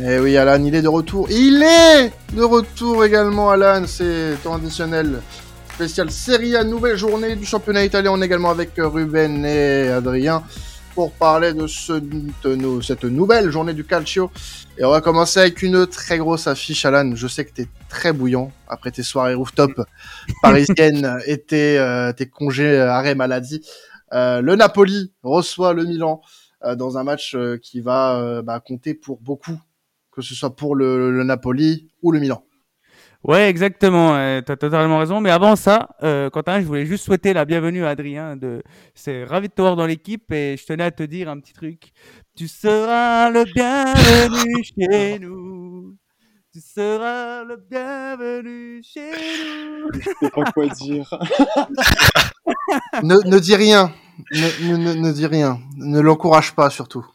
Eh oui, Alan, il est de retour. Il est de retour également, Alan. C'est temps additionnel spécial Serie A, nouvelle journée du championnat italien. On est également avec Ruben et Adrien pour parler de, ce, cette nouvelle journée du calcio. Et on va commencer avec une très grosse affiche, Alan. Je sais que tu es très bouillant après tes soirées rooftop parisiennes et tes, euh, tes congés arrêt maladie. Euh, le Napoli reçoit le Milan euh, dans un match euh, qui va euh, bah, compter pour beaucoup que ce soit pour le, le Napoli ou le Milan. Ouais, exactement. Euh, tu as totalement raison. Mais avant ça, euh, Quentin, je voulais juste souhaiter la bienvenue à Adrien. De... C'est ravi de te voir dans l'équipe et je tenais à te dire un petit truc. Tu seras le bienvenu chez nous. Tu seras le bienvenu chez nous. Je sais pas quoi dire. ne, ne dis rien. Ne, ne, ne dis rien. Ne l'encourage pas surtout.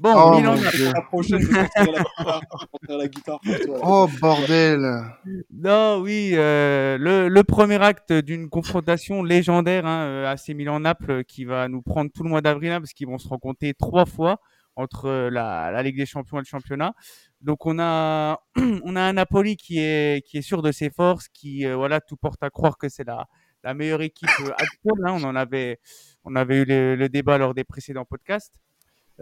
Bon, Oh, Milan. La prochaine, je vais la la guitare toi. Oh bordel. Non, oui, euh, le, le premier acte d'une confrontation légendaire hein, euh, AC Milan-Naples euh, qui va nous prendre tout le mois d'avril hein, parce qu'ils vont se rencontrer trois fois entre la, la Ligue des Champions et le championnat. Donc on a on a un Napoli qui est qui est sûr de ses forces, qui euh, voilà tout porte à croire que c'est la la meilleure équipe actuelle. hein. On en avait on avait eu le, le débat lors des précédents podcasts.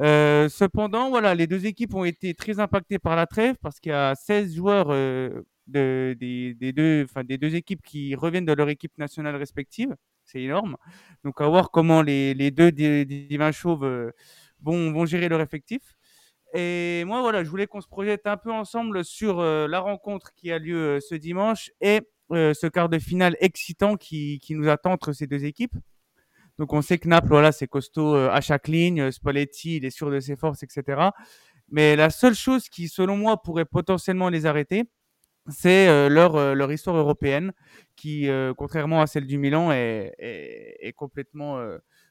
Euh, cependant, voilà, les deux équipes ont été très impactées par la trêve parce qu'il y a 16 joueurs euh, de, des, deux, équipes qui reviennent de leur équipe nationale respective. C'est énorme. Donc, à voir comment les, deux di- divins chauves euh, vont, gérer leur effectif. Et moi, voilà, je voulais qu'on se projette un peu ensemble sur la rencontre qui a lieu ce dimanche et ce quart de finale excitant qui nous attend entre ces deux équipes. Donc on sait que Naples, voilà, c'est costaud euh, à chaque ligne. Euh, Spalletti, il est sûr de ses forces, etc. Mais la seule chose qui, selon moi, pourrait potentiellement les arrêter, c'est euh, leur, leur histoire européenne, qui, contrairement à celle du Milan, est, est, est complètement,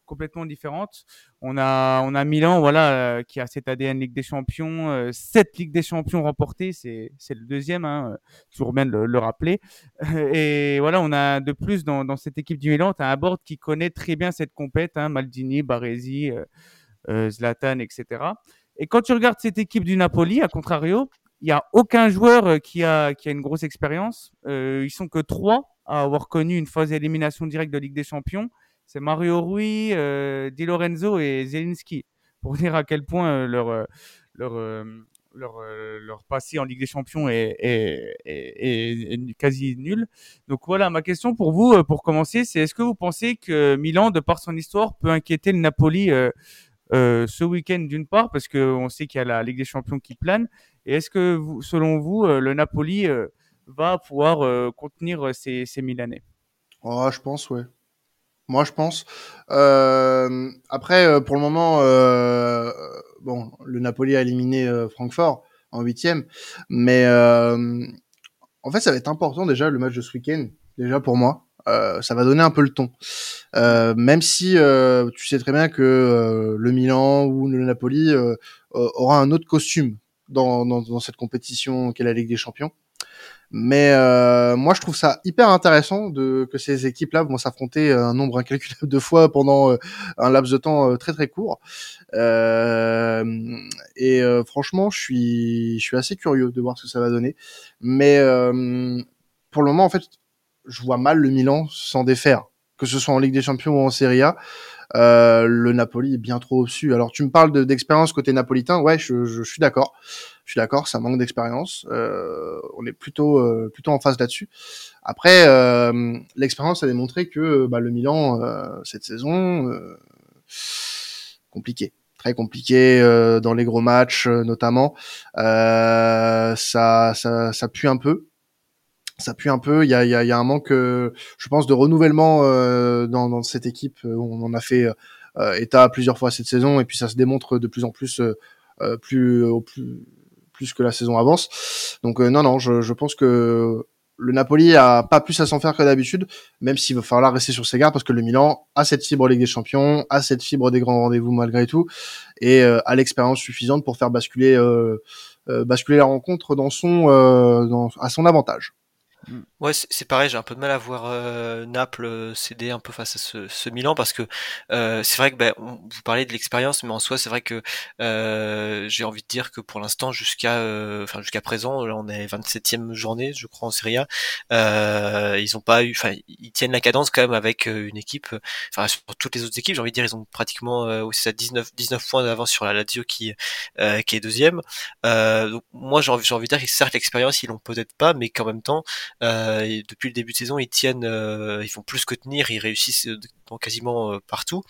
complètement différente. On a, on a Milan, voilà, euh, qui a cet ADN Ligue des Champions, euh, sept Ligues des Champions remportées, c'est, c'est le deuxième, hein, euh, toujours bien le, le rappeler. Et voilà, on a de plus dans, cette équipe du Milan, tu as un board qui connaît très bien cette compète, hein, Maldini, Baresi, euh, euh, Zlatan, etc. Et quand tu regardes cette équipe du Napoli, à contrario, il n'y a aucun joueur euh, qui a, qui a une grosse expérience. Euh, ils sont que trois à avoir connu une phase d'élimination directe de Ligue des Champions. C'est Mario Rui, euh, Di Lorenzo et Zelinski. Pour dire à quel point euh, leur, euh, leur, leur, leur passé en Ligue des Champions est, est, est, quasi nul. Donc voilà, ma question pour vous, pour commencer, c'est est-ce que vous pensez que Milan, de par son histoire, peut inquiéter le Napoli ce week-end d'une part, parce qu'on sait qu'il y a la Ligue des Champions qui plane, et est-ce que, selon vous, le Napoli va pouvoir contenir ces, ces Milanais? Oh, je pense, ouais. Moi, je pense. Euh, après, euh, pour le moment, euh, bon, le Napoli a éliminé Francfort en huitième, mais en fait, ça va être important déjà le match de ce week-end, déjà pour moi. Ça va donner un peu le ton. Même si tu sais très bien que le Milan ou le Napoli aura un autre costume dans cette compétition qu'est la Ligue des Champions. Mais euh, moi, je trouve ça hyper intéressant de que ces équipes-là vont s'affronter un nombre incalculable de fois pendant euh, un laps de temps euh, très très court. Euh, et euh, franchement, je suis je suis assez curieux de voir ce que ça va donner. Mais euh, pour le moment, en fait, je vois mal le Milan s'en défaire, que ce soit en Ligue des Champions ou en Serie A. Euh, le Napoli est bien trop au-dessus. Alors tu me parles de- d'expérience côté napolitain, ouais, je, je, suis d'accord. Je suis d'accord, ça manque d'expérience. Euh, on est plutôt euh, plutôt en phase là-dessus. Après, l'expérience a démontré que bah, le Milan cette saison compliqué, très compliqué dans les gros matchs notamment. Ça ça pue un peu. Ça pue un peu. Il y a, y a, y a un manque, euh, je pense, de renouvellement euh, dans, dans cette équipe. On en a fait euh, état plusieurs fois cette saison et puis ça se démontre de plus en plus euh, euh, plus plus plus que la saison avance. Donc euh, non non, je, je pense que le Napoli a pas plus à s'en faire que d'habitude, même s'il va falloir rester sur ses gardes parce que le Milan a cette fibre Ligue des Champions, a cette fibre des grands rendez-vous malgré tout et euh, a l'expérience suffisante pour faire basculer euh, euh, basculer la rencontre dans son euh, dans, à son avantage. Mm. Ouais, c'est pareil, j'ai un peu de mal à voir euh, Naples euh, céder un peu face à ce, ce Milan parce que euh, c'est vrai que ben, on- vous parlez de l'expérience, mais en soi c'est vrai que euh, j'ai envie de dire que pour l'instant jusqu'à euh, enfin jusqu'à présent, là on est 27e journée, je crois en Serie A, euh, ils ont pas eu, enfin ils tiennent la cadence quand même avec une équipe, enfin sur toutes les autres équipes, j'ai envie de dire ils ont pratiquement aussi ça 19 19 points d'avance sur la Lazio qui qui est deuxième. Donc moi j'ai envie, envie de dire que certes l'expérience ils l'ont peut-être pas, mais qu'en même temps euh, et depuis le début de saison, ils tiennent, euh, ils font plus que tenir, ils réussissent euh, quasiment euh, partout.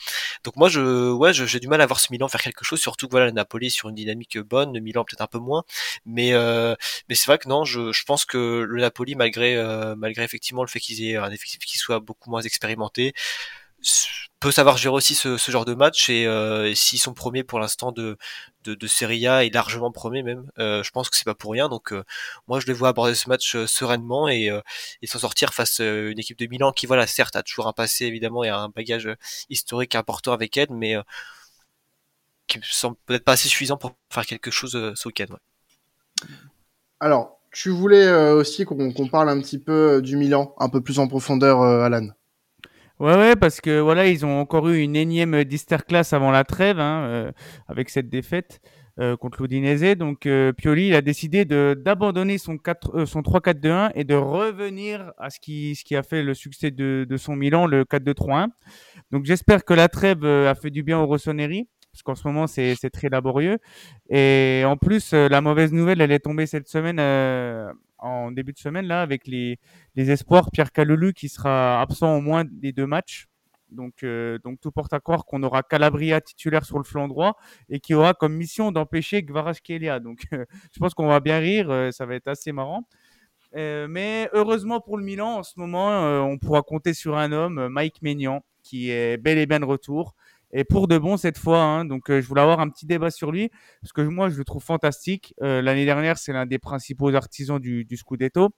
Donc moi, je, ouais, j'ai du mal à voir ce Milan faire quelque chose, surtout que voilà, le Napoli sur une dynamique bonne, le Milan peut-être un peu moins, mais euh, mais c'est vrai que non, je, pense que le Napoli, malgré euh, malgré effectivement le fait qu'ils aient un effectif qui soit beaucoup moins expérimenté, peut savoir gérer aussi ce, ce genre de match et, euh, s'ils sont premiers pour l'instant de, de, de Serie A et largement premiers même, euh, je pense que c'est pas pour rien. Donc euh, moi je les vois aborder ce match euh, sereinement et, euh, et s'en sortir face à une équipe de Milan qui voilà certes a toujours un passé évidemment et un bagage euh, historique important avec elle, mais euh, qui semble peut-être pas assez suffisant pour faire quelque chose euh, ce week-end. ouais. Alors, tu voulais euh, aussi qu'on parle un petit peu euh, du Milan, un peu plus en profondeur, euh, Alan? Ouais, ouais, parce que voilà, ils ont encore eu une énième Disterclass avant la trêve, hein, euh, avec cette défaite euh, contre l'Udinese. Donc, euh, Pioli, il a décidé d'abandonner son 4, euh, son 3-4-2-1 et de revenir à ce qui, ce qui a fait le succès de, de son Milan, le 4-2-3-1. Donc, j'espère que la trêve euh, a fait du bien au Rossoneri, parce qu'en ce moment, c'est très laborieux. Et en plus, euh, la mauvaise nouvelle, elle est tombée cette semaine, euh, en début de semaine, là, avec les les espoirs, Pierre Calulu qui sera absent au moins des deux matchs. Donc, euh, donc tout porte à croire qu'on aura Calabria titulaire sur le flanc droit et qui aura comme mission d'empêcher Kvaratskhelia. Donc, euh, je pense qu'on va bien rire, euh, ça va être assez marrant. Mais heureusement pour le Milan, en ce moment, on pourra compter sur un homme, Mike Maignan, qui est bel et bien de retour. Et pour de bon cette fois, hein. donc euh, je voulais avoir un petit débat sur lui, parce que moi je le trouve fantastique. Euh, L'année dernière, c'est l'un des principaux artisans du, Scudetto.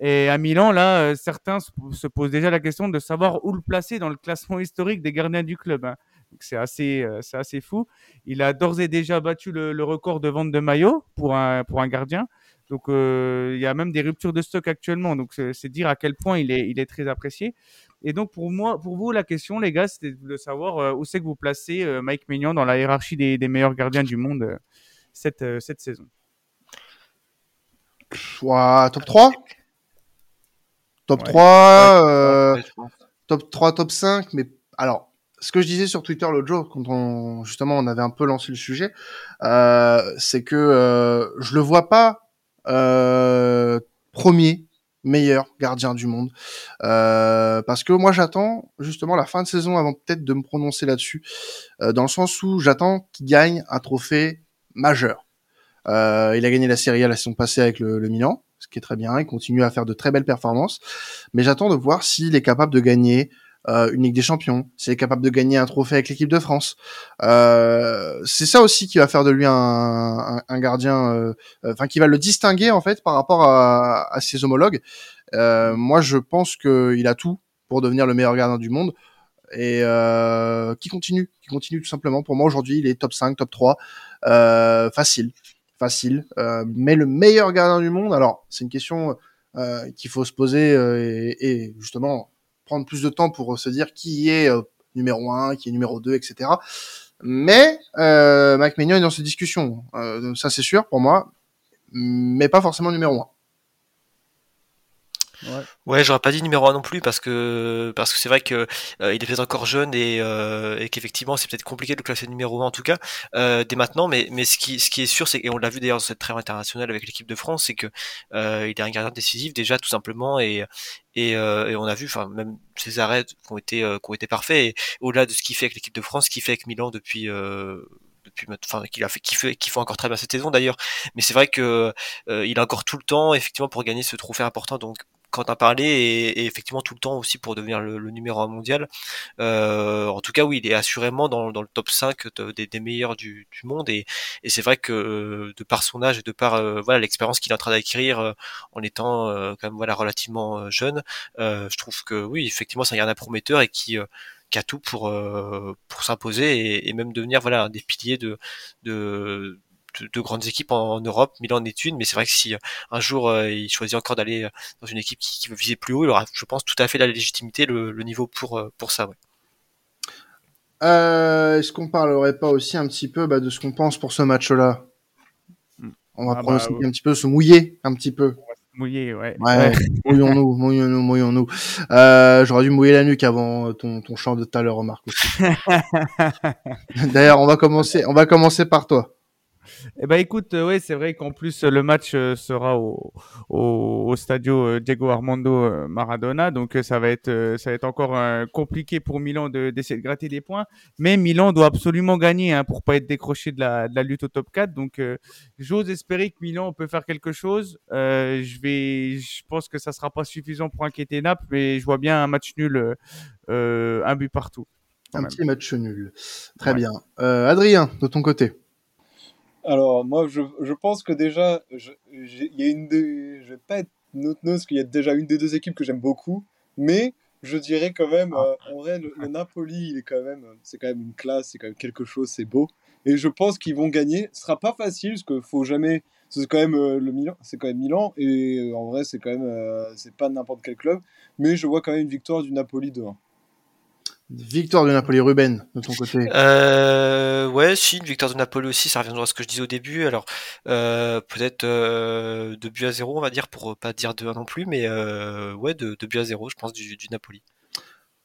Et à Milan, là, euh, certains se, se posent déjà la question de savoir où le placer dans le classement historique des gardiens du club. hein. C'est assez, assez fou. Il a d'ores et déjà battu le, le record de vente de maillots pour un, pour un gardien. Donc euh, il y a même des ruptures de stock actuellement. Donc c'est dire à quel point il est, il est très apprécié. Et donc pour moi, pour vous, la question, les gars, c'était de savoir euh, où c'est que vous placez euh, Mike Maignan dans la hiérarchie des, des meilleurs gardiens du monde euh, cette, euh, cette saison? Top 3 Top Ouais. 3, euh, Ouais, je pense. top 3, top 5, mais alors, ce que je disais sur Twitter l'autre jour, quand on, justement, on avait un peu lancé le sujet, euh, c'est que euh, je le vois pas premier meilleur gardien du monde, euh, parce que moi j'attends justement la fin de saison avant peut-être de me prononcer là-dessus, euh, dans le sens où j'attends qu'il gagne un trophée majeur. Euh, il a gagné la Serie A la saison passée avec le, le Milan, ce qui est très bien. Il continue à faire de très belles performances. Mais j'attends de voir s'il est capable de gagner euh, une Ligue des Champions, s'il est capable de gagner un trophée avec l'équipe de France. Euh, c'est ça aussi qui va faire de lui un, un, un gardien, euh, enfin qui va le distinguer en fait par rapport à, à ses homologues. Euh, moi, je pense qu'il a tout pour devenir le meilleur gardien du monde et euh, qui continue, qui continue tout simplement. Pour moi aujourd'hui, il est top 5, top 3, euh, facile, facile. Mais le meilleur gardien du monde, alors c'est une question euh, qu'il faut se poser euh, et, et, justement prendre plus de temps pour se dire qui est euh, numéro 1, qui est numéro 2, etc. Mais euh, Mike Maignan est dans cette discussion, euh, ça c'est sûr pour moi, mais pas forcément numéro 1. Ouais, j'aurais pas dit numéro 1 non plus parce que parce que c'est vrai que euh, il est peut-être encore jeune et, euh, et qu'effectivement c'est peut-être compliqué de le classer numéro 1 en tout cas euh, dès maintenant. Mais mais ce qui ce qui est sûr c'est et on l'a vu d'ailleurs dans cette trêve internationale avec l'équipe de France c'est que euh, il est un gardien décisif déjà tout simplement et et, euh, et on a vu enfin même ses arrêts qui ont été euh, qui ont été parfaits et au-delà de ce qu'il fait avec l'équipe de France ce qu'il fait avec Milan depuis depuis enfin qu'il a fait qu'il fait qu'il fait encore très bien cette saison d'ailleurs. Mais c'est vrai que euh, il a encore tout le temps effectivement pour gagner ce trophée important. Donc Quentin parlait et, et, effectivement tout le temps aussi pour devenir le, numéro 1 mondial. Euh, en tout cas, oui, il est assurément dans, le top 5 de, des, meilleurs du, monde et, c'est vrai que de par son âge et de par euh, voilà l'expérience qu'il est en train d'acquérir euh, en étant euh, quand même voilà relativement euh, jeune, euh, je trouve que oui, effectivement, c'est un gardien prometteur et qui euh, a tout pour euh, s'imposer et, même devenir voilà un des piliers de de, de grandes équipes en, en Europe. Milan en est une, mais c'est vrai que si euh, un jour euh, il choisit encore d'aller dans une équipe qui, qui, veut viser plus haut, il aura, je pense, tout à fait la légitimité, le, le niveau pour pour ça. Ouais. Euh, Est-ce qu'on parlerait pas aussi un petit peu bah, de ce qu'on pense pour ce match-là? On va Ah prendre bah, un petit peu, se mouiller un petit peu. Mouillé, ouais. Ouais, mouillons-nous, mouillons-nous, mouillons-nous. Euh, J'aurais dû mouiller la nuque avant ton, ton chant de tout à l'heure, Marc. aussi. D'ailleurs, on va commencer, on va commencer par toi. Eh ben écoute, euh, ouais, c'est vrai qu'en plus euh, le match euh, sera au, au, au stadio euh, Diego Armando Maradona, donc ça va être ça va être encore compliqué pour Milan de- d'essayer de gratter des points. Mais Milan doit absolument gagner hein, pour pas être décroché de la, de la lutte au top 4. Donc j'ose espérer que Milan peut faire quelque chose. Je vais, je pense que ça sera pas suffisant pour inquiéter Naples, mais je vois bien un match nul, un but partout. Un même. petit match nul. Très Ouais. bien. Adrien, de ton côté. Alors, moi, je, je pense que déjà, il y a une des, je vais pas être note parce qu'il y a déjà une des deux équipes que j'aime beaucoup, mais je dirais quand même, euh, en vrai, le, le Napoli, il est quand même, c'est quand même une classe, c'est quand même quelque chose, c'est beau, et je pense qu'ils vont gagner. Ce sera pas facile parce qu'il faut jamais, c'est quand même euh, le Milan, c'est quand même Milan, et euh, en vrai, c'est quand même, euh, c'est pas n'importe quel club, mais je vois quand même une victoire du Napoli 2-1. Victoire de Napoli, Ruben, de ton côté. Euh, ouais, si, une victoire de Napoli aussi, ça reviendra à ce que je disais au début. Alors, euh, peut-être euh, 2 buts à 0, on va dire, pour pas dire 2-1 non plus, mais euh, ouais, 2 buts à 0, je pense, du, du Napoli.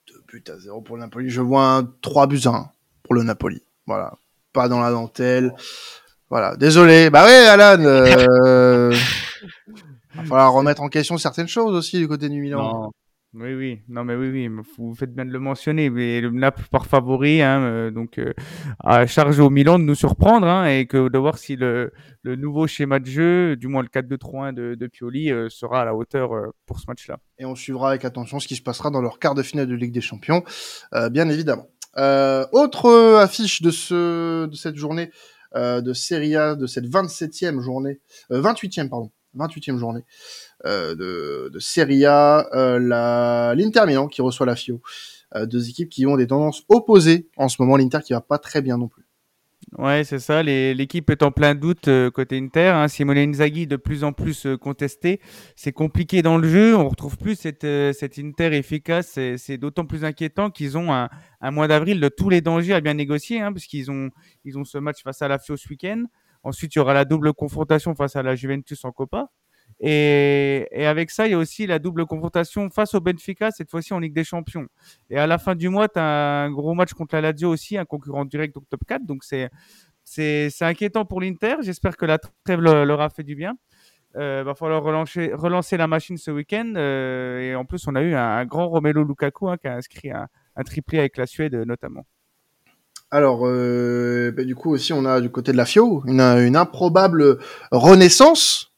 Deux buts à zéro pour le Napoli. Je vois un 3 buts à 1 pour le Napoli. Voilà. Pas dans la dentelle. Voilà. Désolé. Bah ouais, Alan. Euh... va falloir remettre en question certaines choses aussi du côté du Milan. Non. Oui, oui, non, mais oui, oui, vous faites bien de le mentionner. Mais le Naples par favori, hein, euh, donc euh, à charge au Milan de nous surprendre hein, et que de voir si le, le nouveau schéma de jeu, du moins le 4-2-3-1 de, de Pioli, euh, sera à la hauteur euh, pour ce match-là. Et on suivra avec attention ce qui se passera dans leur quart de finale de Ligue des Champions, euh, bien évidemment. Euh, autre affiche de ce de cette journée de Serie A, de cette 27e journée, euh, 28e pardon, 28e journée euh, de, de Serie A, euh, l'Inter Milan qui reçoit la Fio. Euh, deux équipes qui ont des tendances opposées en ce moment. L'Inter qui va pas très bien non plus. Ouais, c'est ça. L'équipe est en plein doute côté Inter. Hein. Simone Inzaghi de plus en plus contesté. C'est compliqué dans le jeu. On retrouve plus cette, cette Inter efficace. C'est- d'autant plus inquiétant qu'ils ont un, un mois d'avril de tous les dangers à bien négocier, hein, puisqu'ils ont, ils ont ce match face à la Fio ce week-end. Ensuite, il y aura la double confrontation face à la Juventus en Copa. Et, avec ça, il y a aussi la double confrontation face au Benfica, cette fois-ci en Ligue des Champions. Et à la fin du mois, tu as un gros match contre la Lazio aussi, un concurrent direct au top 4. Donc c'est c'est inquiétant pour l'Inter. J'espère que la trêve le- leur a fait du bien. Euh, va falloir relancer, relancer la machine ce week-end. euh, et en plus, on a eu un, grand Romelu Lukaku hein, qui a inscrit un, triplé avec la Suède notamment. Alors, euh, bah, du coup aussi, on a du côté de la Fio une, improbable renaissance,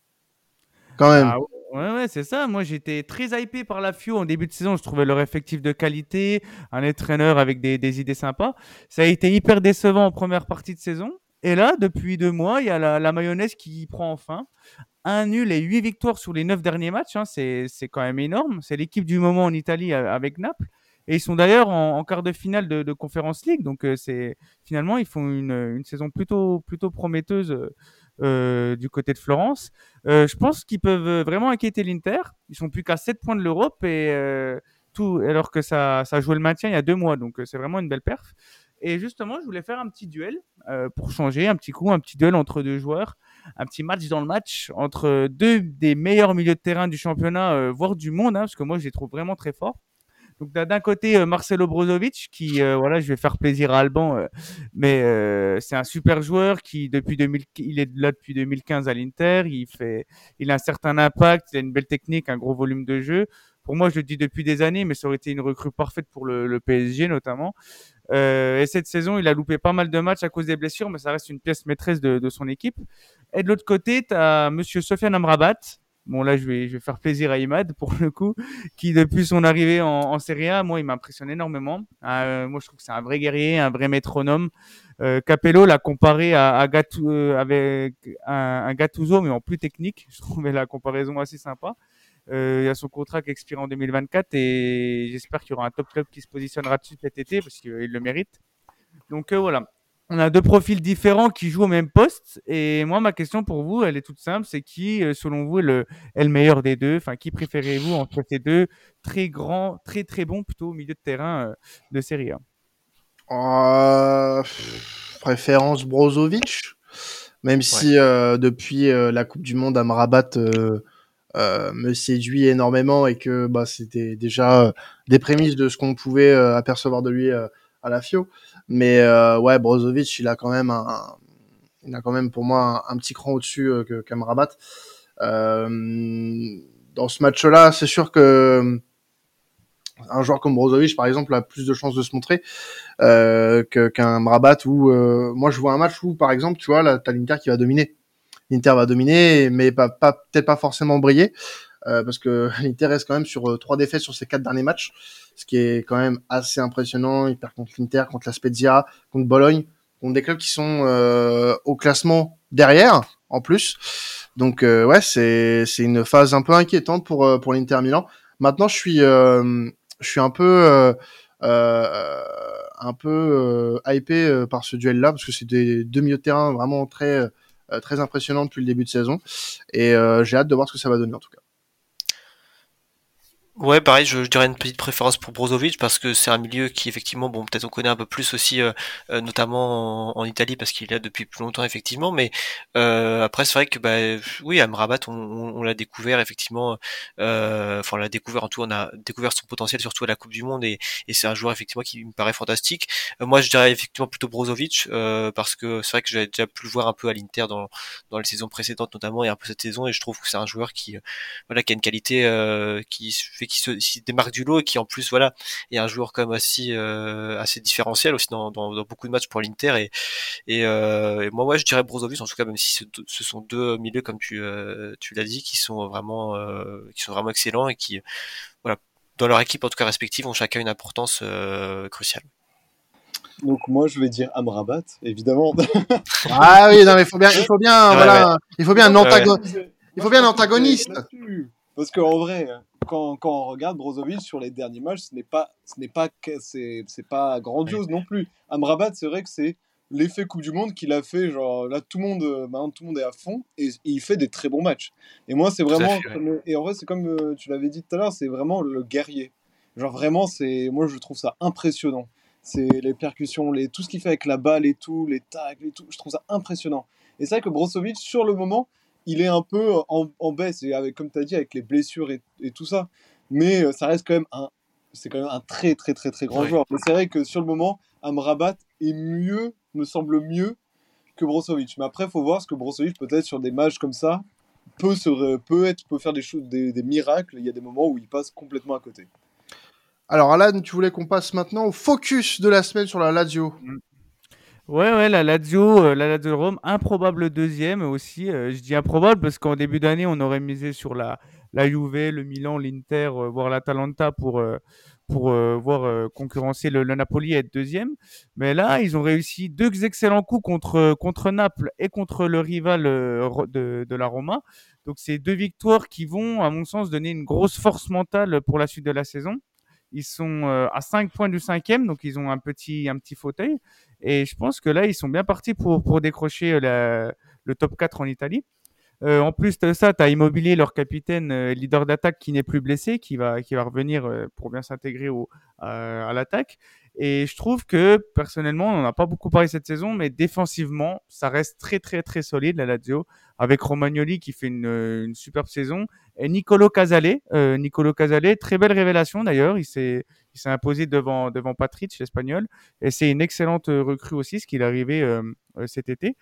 quand même. Ah ouais, ouais, c'est ça. Moi, j'étais très hypé par la FIO en début de saison. Je trouvais leur effectif de qualité, un entraîneur avec des, idées sympas. Ça a été hyper décevant en première partie de saison. Et là, depuis deux mois, il y a la, mayonnaise qui prend enfin. Un nul et huit victoires sur les neuf derniers matchs. hein. C'est c'est quand même énorme. C'est l'équipe du moment en Italie euh, avec Naples. Et ils sont d'ailleurs en, quart de finale de, Conference League. Donc, euh, c'est finalement, ils font une, saison plutôt, plutôt prometteuse euh, euh, du côté de Florence. Je pense qu'ils peuvent vraiment inquiéter l'Inter. Ils sont plus qu'à 7 points de l'Europe et tout, alors que ça, ça jouait le maintien il y a deux mois. Donc, c'est vraiment une belle perf. Et justement, je voulais faire un petit duel pour changer, un petit coup, un petit duel entre deux joueurs, un petit match dans le match entre deux des meilleurs milieux de terrain du championnat, voire du monde, hein, parce que moi, je les trouve vraiment très forts. Donc d'un côté euh, Marcelo Brozovic qui euh, voilà je vais faire plaisir à Alban euh, mais euh, c'est un super joueur qui depuis 2000 il est là depuis 2015 à l'Inter. Il fait il a un certain impact il a une belle technique un gros volume de jeu. Pour moi je le dis depuis des années mais ça aurait été une recrue parfaite pour le, le PSG notamment. Euh, et cette saison il a loupé pas mal de matchs à cause des blessures mais ça reste une pièce maîtresse de, de son équipe. Et de l'autre côté tu as monsieur Sofiane Amrabat Bon là je vais je vais faire plaisir à Imad pour le coup qui depuis son arrivée en, en Serie A, moi il m'impressionne énormément. Euh, moi je trouve que c'est un vrai guerrier, un vrai métronome. Euh, Capello l'a comparé à, à euh, avec un, un Gattuso mais en plus technique. Je trouvais la comparaison assez sympa. Euh, il y a son contrat qui expire en 2024 et j'espère qu'il y aura un top club qui se positionnera dessus cet été parce qu'il le mérite. Donc euh, voilà. On a deux profils différents qui jouent au même poste. Et moi, ma question pour vous, elle est toute simple. C'est qui, euh, selon vous, est le, est le meilleur des deux? Enfin, qui préférez-vous entre ces deux très grands, très très bons plutôt au milieu de terrain euh, de Serie A? Euh, Préférence Brozovic. Même si euh, depuis la Coupe du Monde, Amrabat me séduit énormément et que bah, c'était déjà des prémices de ce qu'on pouvait apercevoir de lui à la FIO. Mais euh, ouais, Brozovic, il a quand même un, il a quand même pour moi un, petit cran au-dessus euh, que Kamrabat. Euh, dans ce match-là, c'est sûr que un joueur comme Brozovic, par exemple, a plus de chances de se montrer euh, qu'un Mrabat. Où euh, moi, je vois un match où, par exemple, tu vois, là, t'as l'Inter qui va dominer. L'Inter va dominer, mais pas, pas peut-être pas forcément briller. Euh, parce que l'Inter reste quand même sur euh, trois défaites sur ses quatre derniers matchs, ce qui est quand même assez impressionnant. Il perd contre l'Inter, contre la Spezia, contre Bologne, contre des clubs qui sont euh, au classement derrière, en plus. Donc ouais, c'est c'est une phase un peu inquiétante pour pour l'Inter Milan. Maintenant, je suis je suis un peu un peu hypé par ce duel-là parce que c'est des deux milieux de terrain vraiment très très impressionnants depuis le début de saison et j'ai hâte de voir ce que ça va donner en tout cas. Ouais, pareil, je, je, dirais une petite préférence pour Brozovic parce que c'est un milieu qui effectivement, bon, peut-être on connaît un peu plus aussi, euh, euh, notamment en, Italie parce qu'il est là depuis plus longtemps effectivement, mais euh, après c'est vrai que bah oui, Amrabat, on, on, l'a découvert effectivement, euh, enfin on l'a découvert en tout, on a découvert son potentiel surtout à la Coupe du Monde et, et c'est un joueur effectivement qui me paraît fantastique. moi, je dirais effectivement plutôt Brozovic parce que c'est vrai que j'avais déjà pu le voir un peu à l'Inter dans dans les saisons précédentes notamment et un peu cette saison et je trouve que c'est un joueur qui voilà qui a une qualité qui fait qui se démarque du lot et qui en plus voilà est un joueur comme assez euh, assez différentiel aussi dans, dans, dans, beaucoup de matchs pour l'Inter et et, euh, et, moi ouais je dirais Brozovic en tout cas même si ce, ce sont deux milieux comme tu euh, tu l'as dit qui sont vraiment euh, qui sont vraiment excellents et qui voilà dans leur équipe en tout cas respective ont chacun une importance euh, cruciale. Donc moi je vais dire Amrabat évidemment. ah oui non mais il faut bien il faut bien voilà il faut bien un antagoniste il faut bien un antagoniste. Parce qu'en vrai, quand, quand, on regarde Brozovic sur les derniers matchs, ce n'est pas, ce n'est pas, c'est, pas grandiose non plus. Amrabat, c'est vrai que c'est l'effet Coupe du Monde qu'il a fait. Genre là, tout le monde, maintenant, tout le monde est à fond et, il fait des très bons matchs. Et moi, c'est vraiment, et en vrai, c'est comme euh, tu l'avais dit tout à l'heure, c'est vraiment le guerrier. Genre vraiment, c'est, moi, je trouve ça impressionnant. C'est les percussions, les, tout ce qu'il fait avec la balle et tout, les tags et tout. Je trouve ça impressionnant. Et c'est vrai que Brozovic, sur le moment, il est un peu en, baisse, et avec, comme tu as dit, avec les blessures et, tout ça. Mais euh, ça reste quand même un, c'est quand même un très très très très grand joueur. Mais c'est vrai que sur le moment, Amrabat est mieux, me semble mieux que Brozovic. Mais après, il faut voir ce que Brozovic peut-être sur des matchs comme ça peut se, peut être, peut faire des choses, des, des, miracles. Il y a des moments où il passe complètement à côté. Alors Alan, tu voulais qu'on passe maintenant au focus de la semaine sur la Lazio. Mm. Ouais, ouais, la Lazio, euh, la Lazio Rome, improbable deuxième aussi. Euh, je dis improbable parce qu'en début d'année, on aurait misé sur la, la Juve, le Milan, l'Inter, euh, voire l'Atalanta pour, pour voir concurrencer le, Napoli et être deuxième. Mais là, ils ont réussi deux excellents coups contre, contre Naples et contre le rival de, de la Roma. Donc, c'est deux victoires qui vont, à mon sens, donner une grosse force mentale pour la suite de la saison. Ils sont à 5 points du cinquième, donc ils ont un petit, un petit fauteuil. Et je pense que là, ils sont bien partis pour, pour décrocher euh, le top 4 en Italie. Euh, en plus de ça, tu as Immobilier, leur capitaine, euh, leader d'attaque, qui n'est plus blessé, qui va, qui va revenir euh, pour bien s'intégrer à l'attaque. Et je trouve que, personnellement, on n'a pas beaucoup parlé cette saison, mais défensivement, ça reste très, très, très solide, la Lazio, avec Romagnoli qui fait une, une superbe saison, et Nicolo Casale. Euh, Nicolo Casale, très belle révélation d'ailleurs, il s'est il s'est imposé devant, devant Patrick, l'espagnol, et c'est une excellente recrue aussi, ce qu'il est arrivé cet été.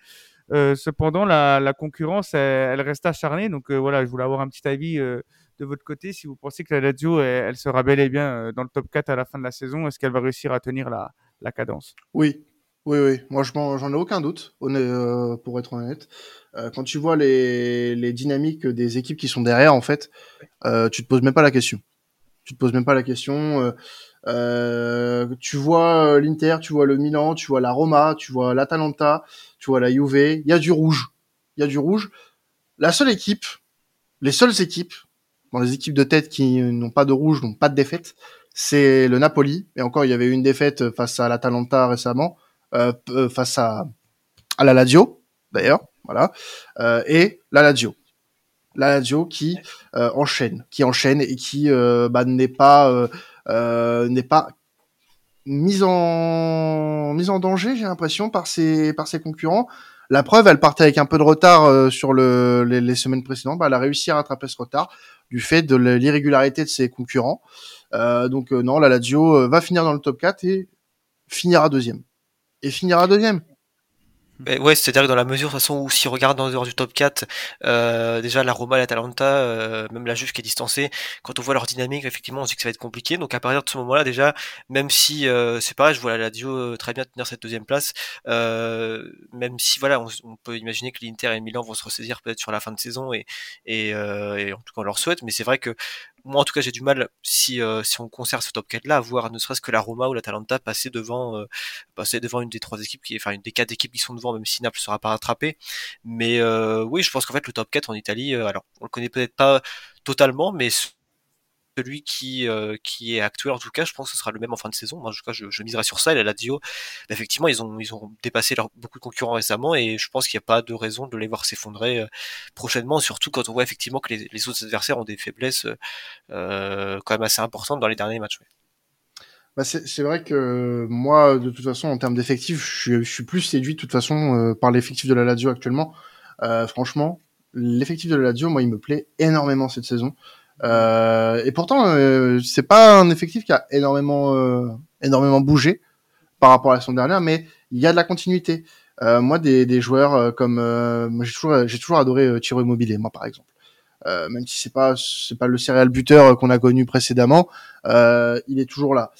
Euh, cependant, la, la concurrence, elle, reste acharnée. Donc euh, voilà, je voulais avoir un petit avis euh, de votre côté. Si vous pensez que la Lazio, elle, sera bel et bien dans le top 4 à la fin de la saison, est-ce qu'elle va réussir à tenir la, cadence? Oui, oui, oui. Moi, j'en ai aucun doute, pour être honnête. quand tu vois les, dynamiques des équipes qui sont derrière, en fait, tu te poses même pas la question. Tu te poses même pas la question. Euh, tu vois euh, l'Inter, tu vois le Milan, tu vois la Roma, tu vois l'Atalanta, tu vois la Juve. Il y a du rouge. Il y a du rouge. La seule équipe, les seules équipes, dans les équipes de tête qui n'ont pas de rouge, n'ont pas de défaite, c'est le Napoli. Et encore, il y avait une défaite face à l'Atalanta récemment. face à à la Lazio d'ailleurs, voilà, et la Lazio la Lazio qui euh, enchaîne, qui enchaîne et qui euh, bah, n'est pas euh, n'est pas mise en mise en danger, j'ai l'impression par ses par ses concurrents. La preuve, elle partait avec un peu de retard sur le, les, semaines précédentes. Bah, elle a réussi à rattraper ce retard du fait de l'irrégularité de ses concurrents. donc non, la Lazio va finir dans le top 4 et finira deuxième. Et finira deuxième. Ouais, c'est-à-dire que dans la mesure, de toute façon, où si on regarde en dehors du top 4, euh, déjà la Roma, l'Atalanta, euh, même la Juve qui est distancée, quand on voit leur dynamique, effectivement, on sait que ça va être compliqué. Donc à partir de ce moment-là, déjà, même si euh, c'est pareil, je vois la Lazio euh, très bien tenir cette deuxième place, euh, même si voilà, on, peut imaginer que l'Inter et Milan vont se ressaisir peut-être sur la fin de saison et, et, et en tout cas on leur souhaite, mais c'est vrai que moi en tout cas j'ai du mal si euh, si on conserve ce top 4 là à voir ne serait-ce que la Roma ou la Talenta passer devant euh, passer devant une des trois équipes qui enfin une des quatre équipes qui sont devant même si Naples sera pas rattrapé. Mais euh, oui je pense qu'en fait le top 4 en Italie alors on le connaît peut-être pas totalement mais celui qui euh, qui est actuel en tout cas je pense que ce sera le même en fin de saison en tout cas je, miserai sur ça et la Lazio bah, effectivement ils ont dépassé beaucoup de concurrents récemment et je pense qu'il n'y a pas de raison de les voir s'effondrer euh, prochainement surtout quand on voit effectivement que les, autres adversaires ont des faiblesses euh, quand même assez importantes dans les derniers matchs Bah c'est vrai que moi, de toute façon, en termes d'effectifs, je, suis plus séduit de toute façon par l'effectif de la Lazio actuellement. Franchement, l'effectif de la Lazio, moi, il me plaît énormément cette saison. Euh, et pourtant, euh, c'est pas un effectif qui a énormément, euh, énormément bougé par rapport à la saison dernière, mais il y a de la continuité. Euh, moi, des, des joueurs comme, j'ai toujours, j'ai toujours adoré Thierry Immobilier, moi par exemple. même si c'est pas, c'est pas le céréal buteur qu'on a connu précédemment, il est toujours là.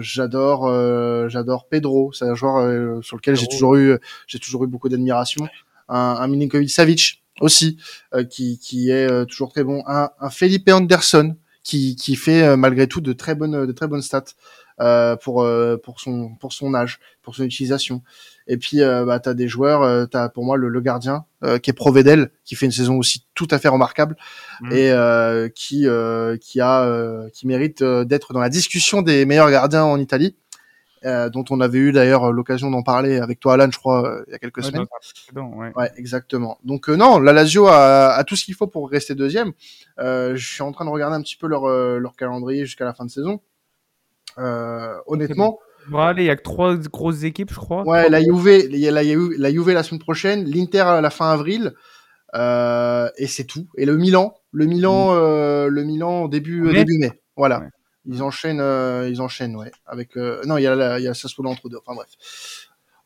j'adore, j'adore Pedro, c'est un joueur sur lequel j'ai toujours eu, j'ai toujours eu beaucoup d'admiration. Un, un Milinkovic Savic, aussi, euh, qui, qui est euh, toujours très bon. Un, un Felipe Anderson qui, qui fait euh, malgré tout de très bonnes, de très bonnes stats. Euh, pour pour son pour son âge, pour son utilisation. Et puis euh, bah t'as des joueurs, euh, t'as pour moi le, le gardien qui est Provedel, qui fait une saison aussi tout à fait remarquable mmh. et qui qui a qui mérite d'être dans la discussion des meilleurs gardiens en Italie. Euh, dont on avait eu d'ailleurs l'occasion d'en parler avec toi, Alan, je crois, euh, il y a quelques semaines. ouais. ouais. exactement. Donc euh, non, la Lazio a, a tout ce qu'il faut pour rester deuxième. je suis en train de regarder un petit peu leur, leur calendrier jusqu'à la fin de saison. honnêtement. Bon, il y a que trois grosses équipes, je crois. Ouais, la Juve, la, la Juve la semaine prochaine, l'Inter à la fin avril, et c'est tout. Et le Milan, le Milan, mm. le Milan début début mai. Voilà. Ouais. Ils enchaînent, euh, ils enchaînent, ouais. Avec euh, non, il y a il y a Sassuolo entre deux. Enfin bref.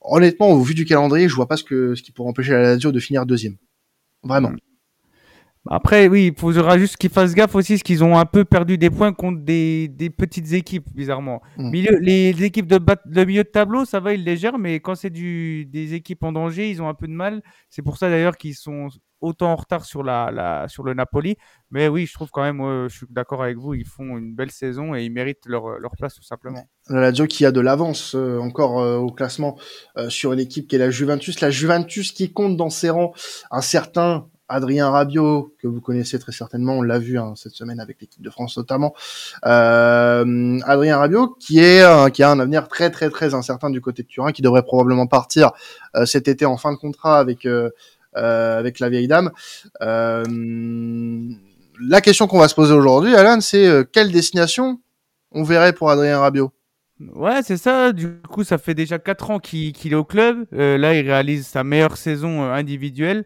Honnêtement, au vu du calendrier, je vois pas ce que ce qui pourrait empêcher la Lazio de finir deuxième. Vraiment. Hmm. Après, oui, il faudra juste qu'ils fassent gaffe aussi, parce qu'ils ont un peu perdu des points contre des, des petites équipes, bizarrement. Mm. Milieu, les, équipes de, milieu de tableau, ça va, ils les gèrent, mais quand c'est des équipes en danger, ils ont un peu de mal. C'est pour ça d'ailleurs qu'ils sont autant en retard sur, la, sur le Napoli. Mais oui, je trouve quand même, euh, je suis d'accord avec vous, ils font une belle saison et ils méritent leur, leur place tout simplement. La Lazio qui a de l'avance euh, encore euh, au classement sur une équipe qui est la Juventus. La Juventus qui compte dans ses rangs un certain Adrien Rabiot, que vous connaissez très certainement, on l'a vu hein, cette semaine avec l'équipe de France notamment. Adrien Rabiot, qui est qui a un avenir très très très incertain du côté de Turin, qui devrait probablement partir cet été en fin de contrat avec avec la vieille dame. la question qu'on va se poser aujourd'hui, Alan, c'est quelle destination on verrait pour Adrien Rabiot? Ouais, c'est ça. Du coup, ça fait déjà 4 ans qu'il est au club. Euh, là, il réalise sa meilleure saison individuelle.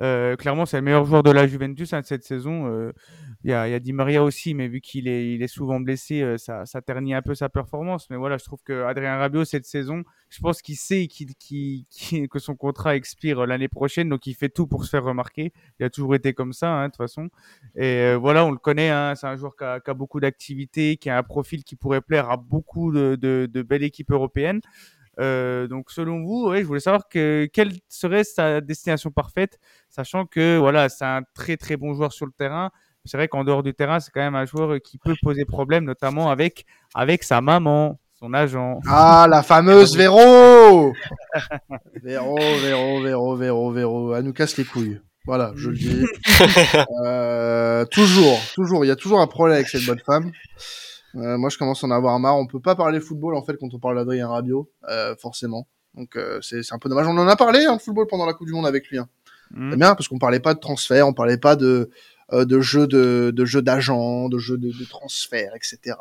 Euh, clairement, c'est le meilleur joueur de la Juventus hein, cette saison. Euh, il y, a, y Di Maria aussi, mais vu qu'il est, souvent blessé, euh, ça, ternit un peu sa performance. Mais voilà, je trouve que Adrien Rabiot cette saison, je pense qu'il sait que son contrat expire l'année prochaine, donc il fait tout pour se faire remarquer. Il a toujours été comme ça, hein, de toute façon. Et voilà, on le connaît. Hein, c'est un joueur qui a, beaucoup d'activités, qui a un profil qui pourrait plaire à beaucoup de belles équipes européennes. Euh, donc selon vous, ouais, je voulais savoir que, quelle serait sa destination parfaite, sachant que voilà, c'est un très très bon joueur sur le terrain. C'est vrai qu'en dehors du terrain, c'est quand même un joueur qui peut poser problème, notamment avec avec sa maman, son agent. Ah, la fameuse Véro Véro, Véro, Véro, Véro, Véro. Elle nous casse les couilles. Voilà, je le dis. euh, toujours, toujours. Il y a toujours un problème avec cette bonne femme. Euh, moi, je commence à en avoir marre. On peut pas parler football en fait quand on parle d'Adrien Rabiot, euh, forcément. Donc euh, c'est c'est un peu dommage. On en a parlé hein, de football pendant la Coupe du Monde avec lui. Hein. Mm. C'est bien parce qu'on parlait pas de transfert, on parlait pas de euh, de jeux de de jeux d'agents, de jeux de, de transfert, etc.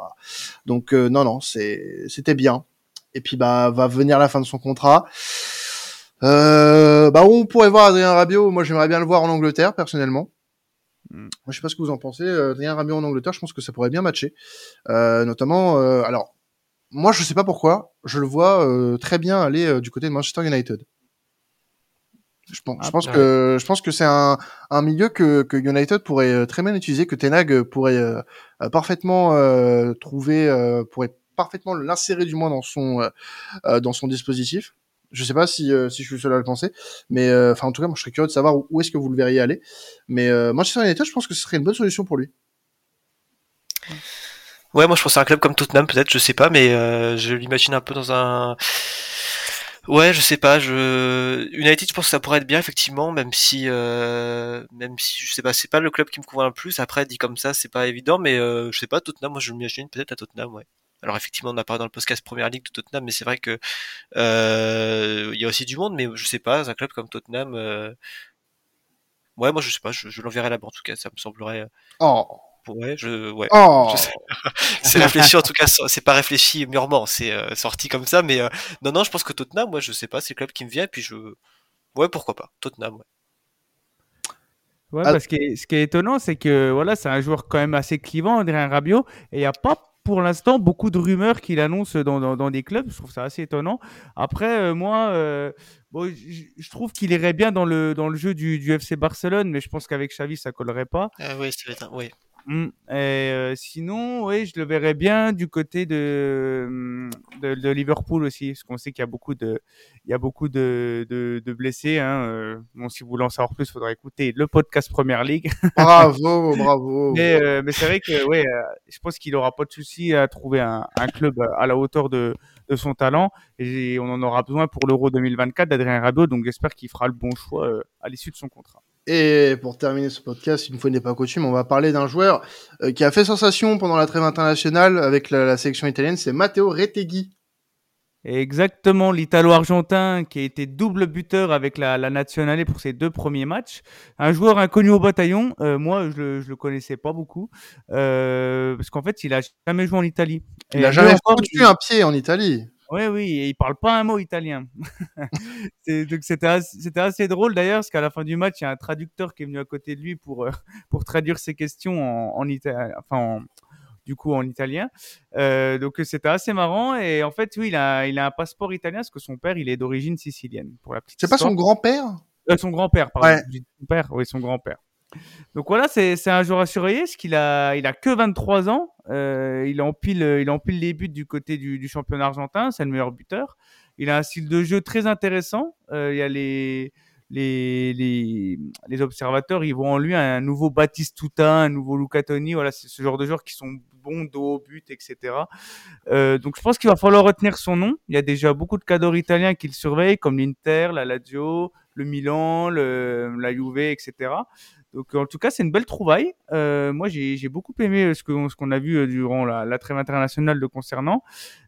Donc euh, non non, c'est c'était bien. Et puis bah va venir la fin de son contrat. Euh, bah on pourrait voir Adrien Rabiot. Moi j'aimerais bien le voir en Angleterre personnellement. Moi je sais pas ce que vous en pensez. Euh, Adrien Rabiot en Angleterre, je pense que ça pourrait bien matcher. Euh, notamment, euh, alors moi je sais pas pourquoi, je le vois euh, très bien aller euh, du côté de Manchester United. Je pense, je Ah, pense ouais. que je pense que c'est un, un milieu que, que United pourrait euh, très bien utiliser, que Tenag pourrait parfaitement euh, trouver, euh, pourrait parfaitement l'insérer du moins dans son dans son dispositif. Je sais pas si euh, si je suis le seul à le penser, mais euh, enfin en tout cas moi je serais curieux de savoir où, est-ce que vous le verriez aller. Mais euh, Manchester United, je pense que ce serait une bonne solution pour lui. Ouais, moi je pense à un club comme Tottenham peut-être, je sais pas, mais je l'imagine un peu dans un. Ouais, je sais pas. Je United, je pense que ça pourrait être bien effectivement, même si, même si je sais pas, c'est pas le club qui me convainc le plus. Après, dit comme ça, c'est pas évident, mais je sais pas. Tottenham, moi je l'imagine peut-être à Tottenham, ouais. Alors effectivement, on a parlé dans le podcast Première Ligue de Tottenham, mais c'est vrai que euh, il y a aussi du monde, mais je sais pas, un club comme Tottenham. euh, Ouais, moi je sais pas, je, je l'enverrai là-bas en tout cas, ça me semblerait. euh, Oh, Ouais, je, ouais. oh. C'est réfléchi en tout cas, c'est pas réfléchi mûrement, c'est euh, sorti comme ça, mais euh, non, non, je pense que Tottenham, moi je sais pas, c'est le club qui me vient, et puis je. Ouais, pourquoi pas, Tottenham, ouais. Ouais, Ah. parce que ce qui est étonnant, c'est que voilà, c'est un joueur quand même assez clivant, Adrien Rabiot, et il n'y a pas pour l'instant beaucoup de rumeurs qu'il annonce dans, dans, des clubs. Je trouve ça assez étonnant. Après, euh, moi, euh, je trouve qu'il irait bien dans le, dans le jeu du, du FC Barcelone, mais je pense qu'avec Xavi, ça collerait pas. oui, va être un- ouais. Mm. Et euh, sinon, oui, je le verrais bien du côté de, hum, de, de Liverpool aussi, parce qu'on sait qu'il y a beaucoup de, il y a beaucoup de, de, de blessés. Hein. euh. Bon, si vous voulez en savoir plus, il faudra écouter le podcast Première Ligue. Bravo, bravo. Mais, euh, mais c'est vrai que ouais, euh, je pense qu'il aura pas de souci à trouver un, un club à la hauteur de, de son talent. Et on en aura besoin pour l'Euro 2024 d'Adrien Rabiot, donc j'espère qu'il fera le bon choix à l'issue de son contrat. Et pour terminer ce podcast, une fois n'est pas coutume, on va parler d'un joueur euh, qui a fait sensation pendant la trêve internationale avec la, la sélection italienne, c'est Matteo Retegui. Exactement, l'Italo-Argentin qui a été double buteur avec la, la Nationale pour ses deux premiers matchs. Un joueur inconnu au bataillon. Euh, moi, je le, je le connaissais pas beaucoup euh, parce qu'en fait, il a jamais joué en Italie. Il n'a jamais foutu il- un pied en Italie. Oui, oui, et il parle pas un mot italien. Donc c'était assez, drôle d'ailleurs, parce qu'à la fin du match, il y a un traducteur qui est venu à côté de lui pour euh, pour traduire ses questions en, en italien, enfin en- du coup en italien. Euh, donc c'était assez marrant et en fait, oui, il a il a un passeport italien parce que son père, il est d'origine sicilienne. Pour la petite C'est pas son grand-père? Euh, son grand-père, pardon. Ouais. Son père, oui, son grand-père. Donc voilà, c'est un joueur à surveiller, parce qu'il a, il a que 23 ans. Euh, il empile, il empile les buts du côté du, championnat argentin. C'est le meilleur buteur. Il a un style de jeu très intéressant. Euh, il y a les, les, les, observateurs, ils voient en lui un nouveau Batistuta, un nouveau Luca Toni. Voilà, c'est ce genre de joueurs qui sont bons dos but, etc. Euh, donc je pense qu'il va falloir retenir son nom. Il y a déjà beaucoup de cadors italiens qui le surveillent, comme l'Inter, la Lazio, le Milan, la Juve, etc. Donc en tout cas, c'est une belle trouvaille. Euh, moi, j'ai beaucoup aimé ce que- ce qu'on a vu euh, durant la, la trêve internationale le concernant.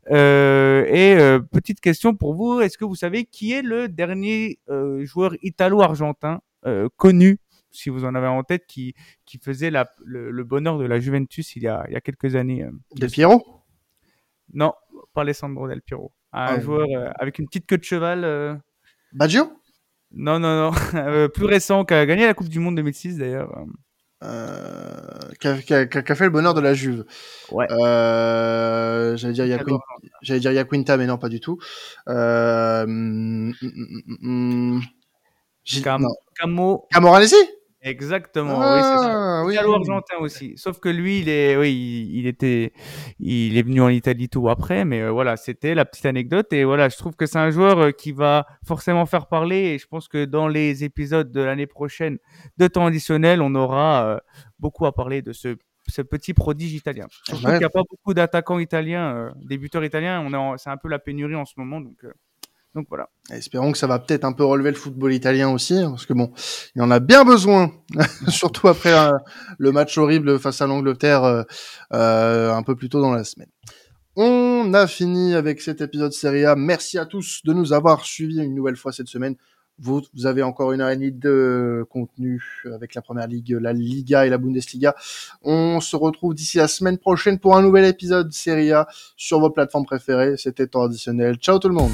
Euh, et euh, petite question pour vous, est-ce que vous savez qui est le dernier euh, joueur italo-argentin euh, connu, si vous en avez en tête, qui, qui faisait la, le, le bonheur de la Juventus il y a, il y a quelques années euh, Del Piero? Non, pas Alessandro Del Piero. Un Ah, joueur euh, avec une petite queue de cheval. euh, Baggio? Non, non, non. Euh, plus récent, qui a gagné la Coupe du Monde 2006 d'ailleurs. euh, qui, a, fait le bonheur de la Juve. Ouais. Euh, J'allais dire j'allais Yaquinta, mais non, pas du tout. Euh, j'ai- Cam- non. Camo. Camoranesi Exactement, oui, c'est ça. Ah, oui. Italo-argentin aussi. Sauf que lui, il est, oui, il, était, il est venu en Italie tout après, mais euh, voilà, c'était la petite anecdote. Et voilà, je trouve que c'est un joueur euh, qui va forcément faire parler. Et je pense que dans les épisodes de l'année prochaine de temps additionnel, on aura euh, beaucoup à parler de ce, ce petit prodige italien. Surtout Ouais. qu'il n'y a pas beaucoup d'attaquants italiens, euh, des buteurs italiens. On c'est un peu la pénurie en ce moment, donc. Donc voilà. Espérons que ça va peut-être un peu relever le football italien aussi, hein, parce que bon, il en a bien besoin, surtout après euh, le match horrible face à l'Angleterre euh, euh, un peu plus tôt dans la semaine. On a fini avec cet épisode Serie A. Merci à tous de nous avoir suivis une nouvelle fois cette semaine. Vous, vous avez encore une heure et demie de contenu avec la Première Ligue, la Liga et la Bundesliga. On se retrouve d'ici la semaine prochaine pour un nouvel épisode Serie A sur vos plateformes préférées. C'était traditionnel. Ciao tout le monde